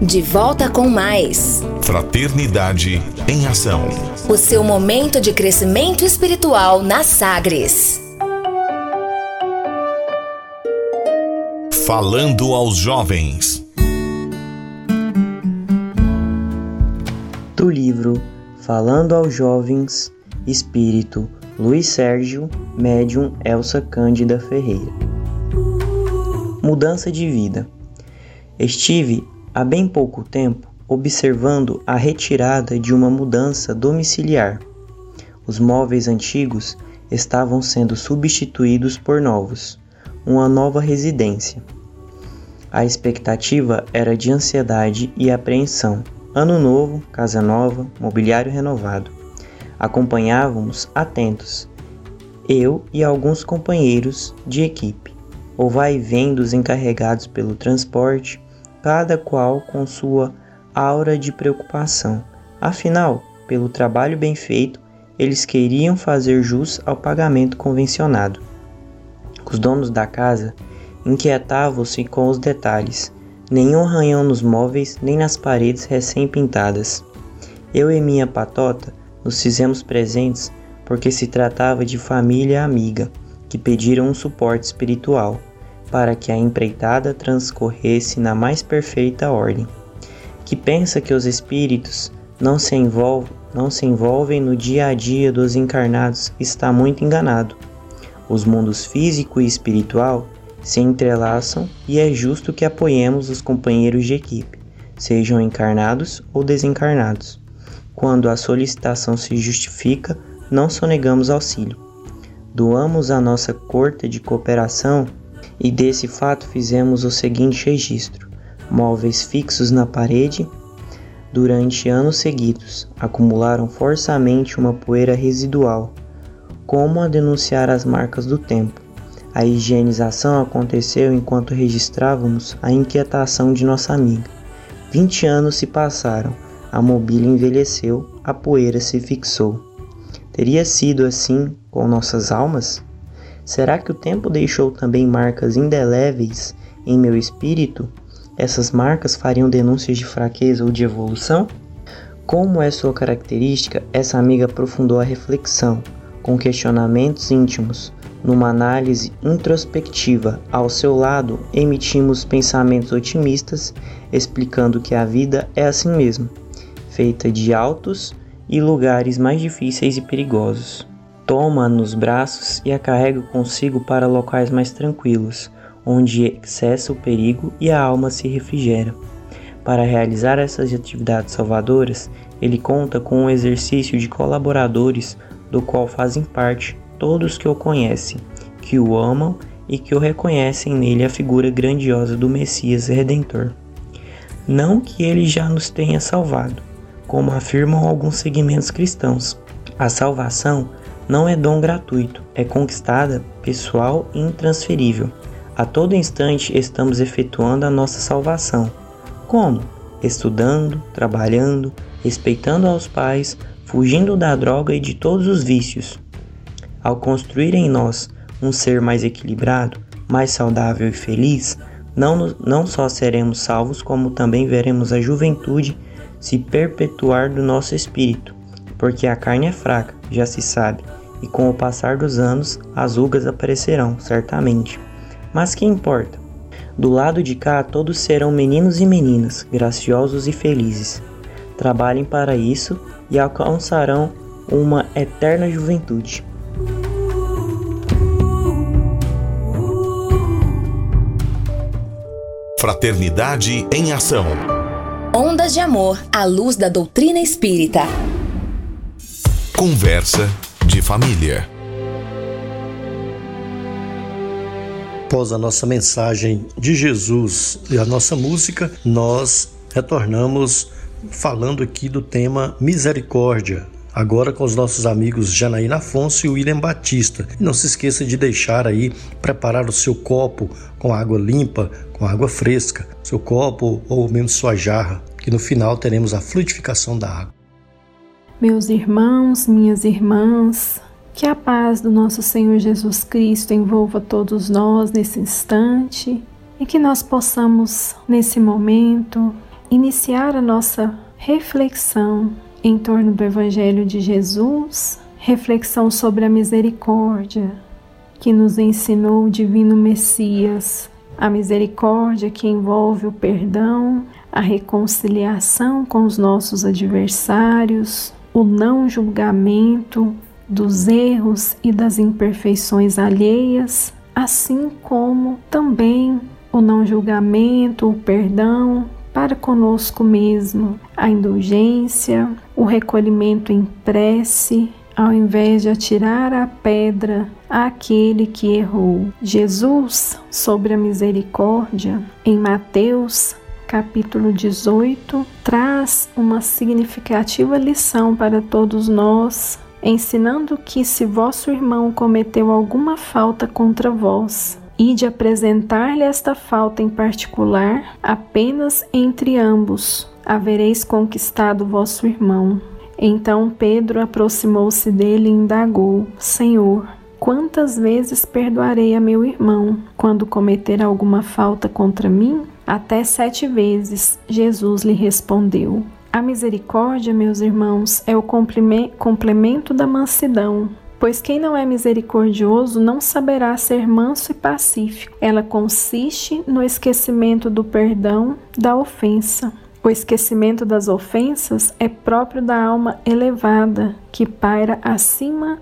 De volta com mais Fraternidade em Ação. O seu momento de crescimento espiritual na Sagres. Falando aos jovens. Do livro Falando aos Jovens, Espírito Luiz Sérgio, médium Elsa Cândida Ferreira. Mudança de vida. Estive há bem pouco tempo observando a retirada de uma mudança domiciliar. Os móveis antigos estavam sendo substituídos por novos, uma nova residência. A expectativa era de ansiedade e apreensão. Ano novo, casa nova, mobiliário renovado. Acompanhávamos atentos, eu e alguns companheiros de equipe, o vai e vem dos encarregados pelo transporte, cada qual com sua aura de preocupação. Afinal, pelo trabalho bem feito, eles queriam fazer jus ao pagamento convencionado. Os donos da casa inquietavam-se com os detalhes, nenhum arranhão nos móveis nem nas paredes recém-pintadas. Eu e minha patota nos fizemos presentes porque se tratava de família amiga que pediram um suporte espiritual para que a empreitada transcorresse na mais perfeita ordem. Que pensa que os espíritos não se, envolvem, não se envolvem no dia a dia dos encarnados está muito enganado. Os mundos físico e espiritual se entrelaçam e é justo que apoiemos os companheiros de equipe, sejam encarnados ou desencarnados. Quando a solicitação se justifica, não sonegamos auxílio. Doamos a nossa corte de cooperação e desse fato fizemos o seguinte registro: móveis fixos na parede durante anos seguidos acumularam forçamente uma poeira residual. Como a denunciar as marcas do tempo? A higienização aconteceu enquanto registrávamos a inquietação de nossa amiga. Vinte anos se passaram a mobília envelheceu, a poeira se fixou. Teria sido assim com nossas almas? Será que o tempo deixou também marcas indeléveis em meu espírito? Essas marcas fariam denúncias de fraqueza ou de evolução? Como é sua característica, essa amiga aprofundou a reflexão, com questionamentos íntimos. Numa análise introspectiva, ao seu lado, emitimos pensamentos otimistas, explicando que a vida é assim mesmo feita de altos e lugares mais difíceis e perigosos. Toma nos braços e a carrega consigo para locais mais tranquilos, onde cessa o perigo e a alma se refrigera. Para realizar essas atividades salvadoras, ele conta com um exercício de colaboradores, do qual fazem parte todos que o conhecem, que o amam e que o reconhecem nele a figura grandiosa do Messias Redentor. Não que ele já nos tenha salvado, como afirmam alguns segmentos cristãos. A salvação não é dom gratuito, é conquistada, pessoal e intransferível. A todo instante estamos efetuando a nossa salvação. Como? Estudando, trabalhando, respeitando aos pais, fugindo da droga e de todos os vícios. Ao construir em nós um ser mais equilibrado, mais saudável e feliz, não, não só seremos salvos, como também veremos a juventude se perpetuar do nosso espírito, porque a carne é fraca, já se sabe, e com o passar dos anos as rugas aparecerão, certamente. Mas que importa? Do lado de cá todos serão meninos e meninas, graciosos e felizes. Trabalhem para isso e alcançarão uma eterna juventude. Fraternidade em Ação. Ondas de Amor à luz da doutrina espírita. Conversa de família. Após a nossa mensagem de Jesus e a nossa música, nós retornamos falando aqui do tema misericórdia, agora com os nossos amigos Janaína Afonso e William Batista. E não se esqueça de deixar aí preparar o seu copo com água limpa, com água fresca, seu copo ou mesmo sua jarra, que no final teremos a fluidificação da água. Meus irmãos, minhas irmãs, que a paz do nosso Senhor Jesus Cristo envolva todos nós nesse instante e que nós possamos, nesse momento, iniciar a nossa reflexão em torno do Evangelho de Jesus, reflexão sobre a misericórdia que nos ensinou o Divino Messias, a misericórdia que envolve o perdão, a reconciliação com os nossos adversários, o não julgamento dos erros e das imperfeições alheias, assim como também o não julgamento, o perdão para conosco mesmo, a indulgência, o recolhimento em prece, ao invés de atirar a pedra àquele que errou. Jesus, sobre a misericórdia, em Mateus capítulo 18, traz uma significativa lição para todos nós, ensinando que se vosso irmão cometeu alguma falta contra vós, e de apresentar-lhe esta falta em particular apenas entre ambos, havereis conquistado vosso irmão. Então Pedro aproximou-se dele e indagou: Senhor, quantas vezes perdoarei a meu irmão quando cometer alguma falta contra mim? Até sete vezes, Jesus lhe respondeu. A misericórdia, meus irmãos, é o complemento da mansidão. Pois quem não é misericordioso não saberá ser manso e pacífico. Ela consiste no esquecimento do perdão da ofensa. O esquecimento das ofensas é próprio da alma elevada, que paira acima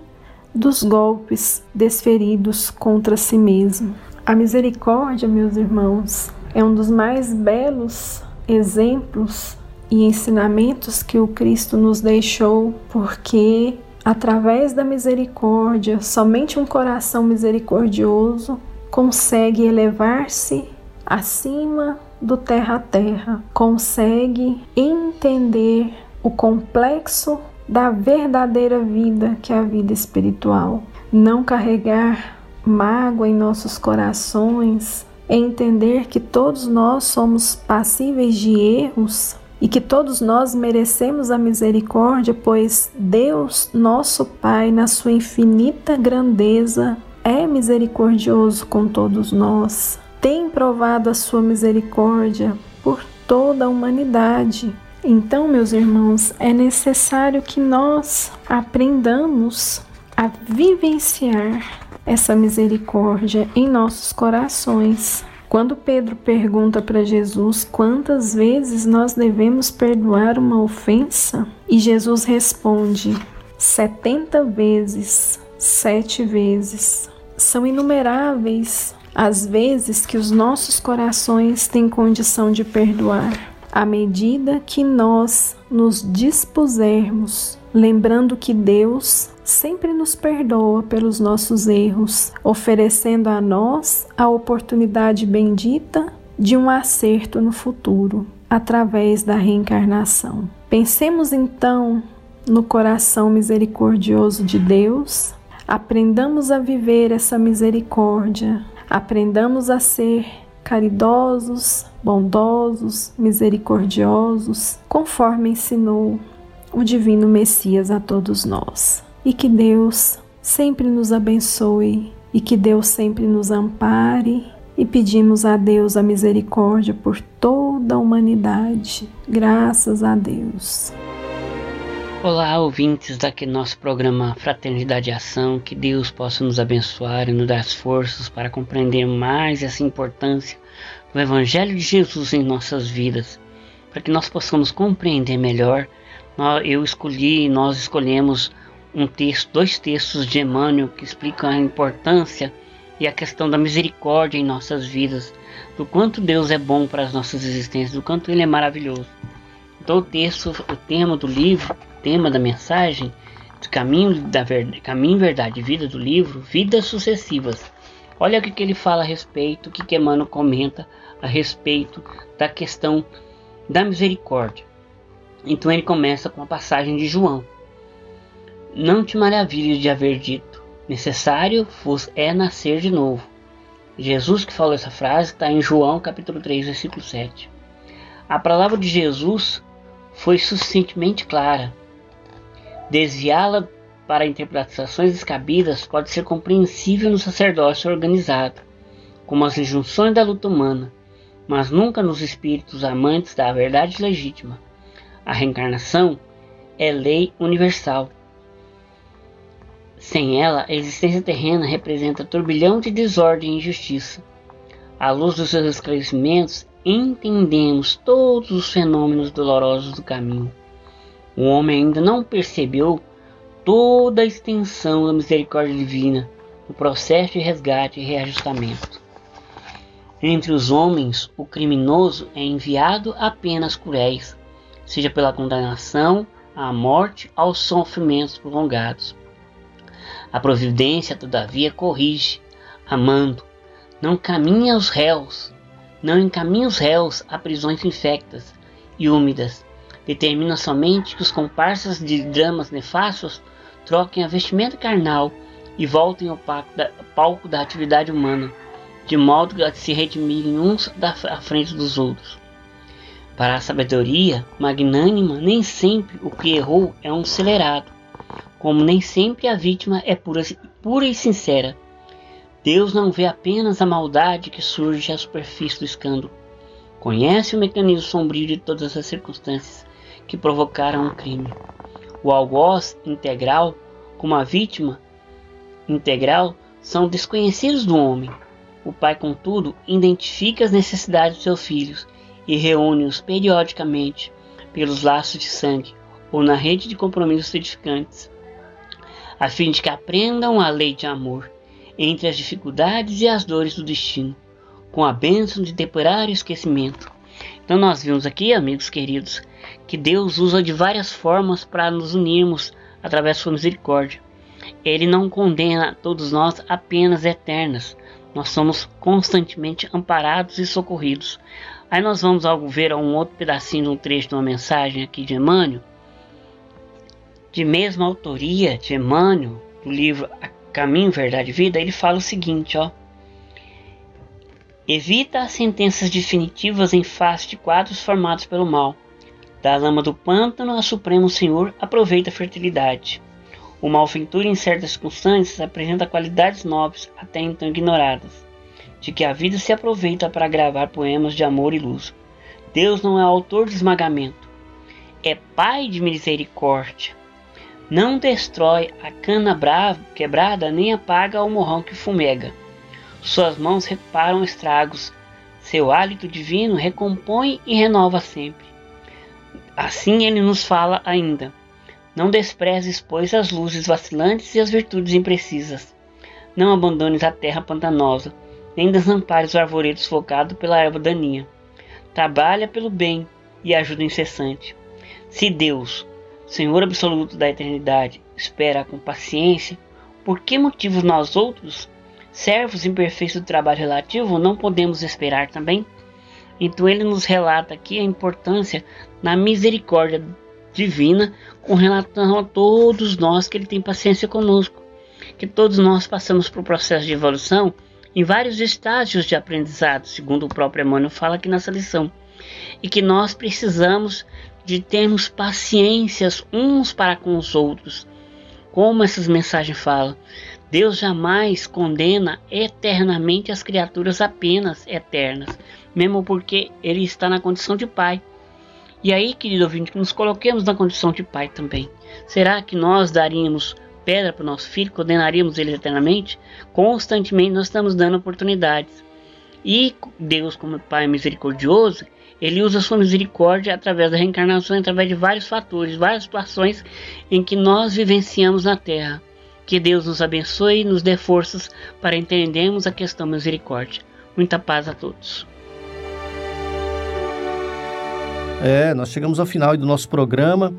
dos golpes desferidos contra si mesmo. A misericórdia, meus irmãos, é um dos mais belos exemplos e ensinamentos que o Cristo nos deixou, porque através da misericórdia, somente um coração misericordioso consegue elevar-se acima do terra a terra, consegue entender o complexo da verdadeira vida que é a vida espiritual. Não carregar mágoa em nossos corações, entender que todos nós somos passíveis de erros e que todos nós merecemos a misericórdia, pois Deus, nosso Pai, na sua infinita grandeza, é misericordioso com todos nós. Tem provado a sua misericórdia por toda a humanidade. Então, meus irmãos, é necessário que nós aprendamos a vivenciar essa misericórdia em nossos corações. Quando Pedro pergunta para Jesus quantas vezes nós devemos perdoar uma ofensa, e Jesus responde: 70 vezes, sete vezes. São inumeráveis as vezes que os nossos corações têm condição de perdoar, à medida que nós nos dispusermos, lembrando que Deus sempre nos perdoa pelos nossos erros, oferecendo a nós a oportunidade bendita de um acerto no futuro, através da reencarnação. Pensemos então no coração misericordioso de Deus, aprendamos a viver essa misericórdia, aprendamos a ser caridosos, bondosos, misericordiosos, conforme ensinou o Divino Messias a todos nós e que Deus sempre nos abençoe e que Deus sempre nos ampare e pedimos a Deus a misericórdia por toda a humanidade. Graças a Deus. Olá, ouvintes daqui nosso programa Fraternidade e Ação. Que Deus possa nos abençoar e nos dar forças para compreender mais essa importância do Evangelho de Jesus em nossas vidas, para que nós possamos compreender melhor. Eu escolhi, nós escolhemos um texto, dois textos de Emmanuel que explicam a importância e a questão da misericórdia em nossas vidas, do quanto Deus é bom para as nossas existências, do quanto Ele é maravilhoso. Então o texto, o tema do livro, o tema da mensagem, de caminho da verdade, caminho, verdade, vida do livro, vidas sucessivas. Olha o que, que ele fala a respeito, o que, que Emmanuel comenta a respeito da questão da misericórdia. Então ele começa com a passagem de João. Não te maravilhes de haver dito, necessário vos é nascer de novo. Jesus que falou essa frase está em João capítulo 3, versículo 7. A palavra de Jesus foi suficientemente clara. Desviá-la para interpretações descabidas pode ser compreensível no sacerdócio organizado, como as injunções da luta humana, mas nunca nos espíritos amantes da verdade legítima. A reencarnação é lei universal. Sem ela, a existência terrena representa turbilhão de desordem e injustiça. À luz dos seus esclarecimentos, entendemos todos os fenômenos dolorosos do caminho. O homem ainda não percebeu toda a extensão da misericórdia divina no processo de resgate e reajustamento. Entre os homens, o criminoso é enviado a penas cruéis, seja pela condenação à morte aos sofrimentos prolongados. A providência, todavia, corrige, amando, não caminha os réus, não encaminha os réus a prisões infectas e úmidas, determina somente que os comparsas de dramas nefastos troquem a vestimenta carnal e voltem ao palco da, atividade humana, de modo a se redimirem uns da frente dos outros. Para a sabedoria magnânima, nem sempre o que errou é um acelerado, como nem sempre a vítima é pura, pura e sincera. Deus não vê apenas a maldade que surge à superfície do escândalo. Conhece o mecanismo sombrio de todas as circunstâncias que provocaram o crime. O algoz integral, como a vítima integral, são desconhecidos do homem. O pai, contudo, identifica as necessidades de seus filhos e reúne-os periodicamente pelos laços de sangue ou na rede de compromissos edificantes, a fim de que aprendam a lei de amor entre as dificuldades e as dores do destino, com a bênção de temporário esquecimento. Então nós vimos aqui, amigos queridos, que Deus usa de várias formas para nos unirmos através da sua misericórdia. Ele não condena todos nós apenas eternas. Nós somos constantemente amparados e socorridos. Aí nós vamos ver um outro pedacinho de um trecho de uma mensagem aqui de Emmanuel, de mesma autoria de Emmanuel, do livro Caminho, Verdade e Vida, ele fala o seguinte, ó. Evita as sentenças definitivas em face de quadros formados pelo mal. Da lama do pântano a Supremo Senhor aproveita a fertilidade. O malfeitor em certas circunstâncias apresenta qualidades nobres até então ignoradas, de que a vida se aproveita para gravar poemas de amor e luz. Deus não é autor de esmagamento, é Pai de misericórdia. Não destrói a cana brava, quebrada nem apaga o morrão que fumega. Suas mãos reparam estragos, seu hálito divino recompõe e renova sempre. Assim ele nos fala ainda: Não desprezes, pois, as luzes vacilantes e as virtudes imprecisas. Não abandones a terra pantanosa, nem desampares o arvoredo sufocado pela erva daninha. Trabalha pelo bem e ajuda incessante. Se Deus, Senhor absoluto da eternidade, espera com paciência, por que motivos nós outros, servos imperfeitos do trabalho relativo, não podemos esperar também? Então ele nos relata aqui a importância na misericórdia divina com relação a todos nós que ele tem paciência conosco, que todos nós passamos por um processo de evolução em vários estágios de aprendizado, segundo o próprio Emmanuel fala aqui nessa lição, e que nós precisamos de termos paciências uns para com os outros, como essas mensagens falam. Deus jamais condena eternamente as criaturas apenas eternas, mesmo porque ele está na condição de pai. E aí, querido ouvinte, que nos coloquemos na condição de pai também. Será que nós daríamos pedra para o nosso filho, condenaríamos ele eternamente? Constantemente nós estamos dando oportunidades. E Deus, como Pai misericordioso, ele usa sua misericórdia através da reencarnação, através de vários fatores, várias situações em que nós vivenciamos na Terra. Que Deus nos abençoe e nos dê forças para entendermos a questão misericórdia. Muita paz a todos. É, nós chegamos ao final do nosso programa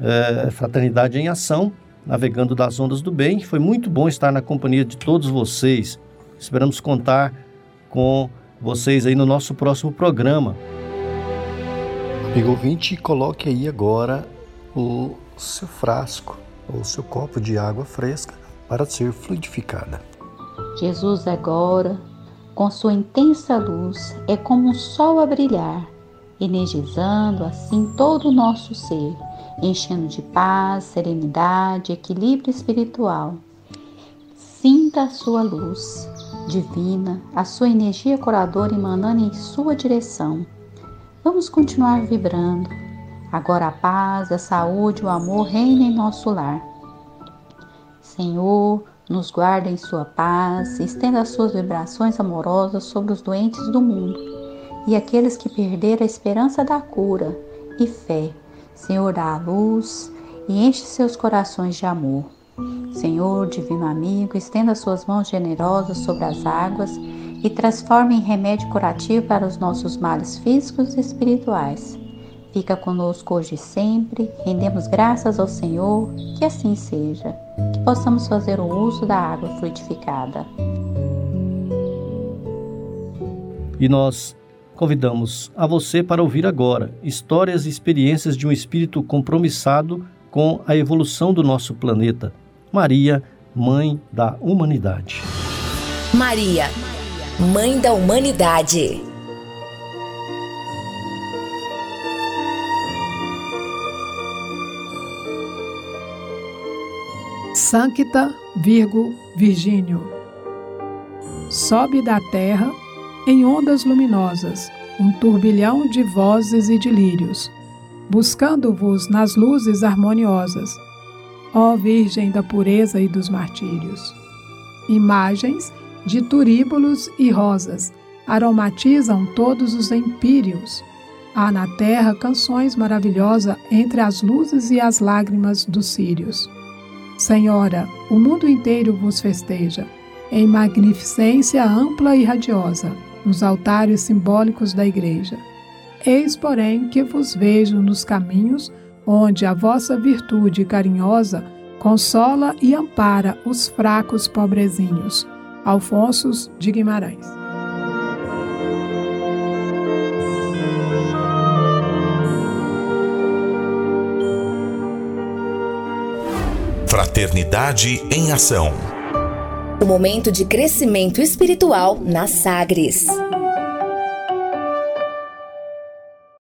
é, Fraternidade em Ação, navegando das ondas do bem. Foi muito bom estar na companhia de todos vocês. Esperamos contar com vocês aí no nosso próximo programa. Amigo ouvinte, coloque aí agora o seu frasco ou seu copo de água fresca para ser fluidificada. Jesus agora, com sua intensa luz, é como um sol a brilhar, energizando assim todo o nosso ser, enchendo de paz, serenidade, equilíbrio espiritual. Sinta a sua luz divina, a sua energia curadora emanando em sua direção. Vamos continuar vibrando. Agora a paz, a saúde, o amor reinem em nosso lar. Senhor, nos guarda em sua paz, estenda as suas vibrações amorosas sobre os doentes do mundo e aqueles que perderam a esperança da cura e fé. Senhor, dá a luz e enche seus corações de amor. Senhor, divino amigo, estenda suas mãos generosas sobre as águas e transforme em remédio curativo para os nossos males físicos e espirituais. Fica conosco hoje e sempre, rendemos graças ao Senhor, que assim seja, que possamos fazer o uso da água frutificada. E nós convidamos a você para ouvir agora histórias e experiências de um espírito compromissado com a evolução do nosso planeta. Maria, Mãe da Humanidade. Maria, Mãe da Humanidade. Sancta Virgo Virgínio. Sobe da terra em ondas luminosas um turbilhão de vozes e de lírios, buscando-vos nas luzes harmoniosas, ó Virgem da pureza e dos martírios. Imagens de turíbulos e rosas aromatizam todos os empíreos. Há na terra canções maravilhosas entre as luzes e as lágrimas dos círios. Senhora, o mundo inteiro vos festeja, em magnificência ampla e radiosa, nos altares simbólicos da Igreja. Eis, porém, que vos vejo nos caminhos onde a vossa virtude carinhosa consola e ampara os fracos pobrezinhos. Alfonso de Guimarães. Fraternidade em Ação. O momento de crescimento espiritual na Sagres.